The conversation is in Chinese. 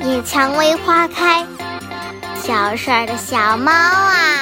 野蔷薇花开小帅的小猫啊。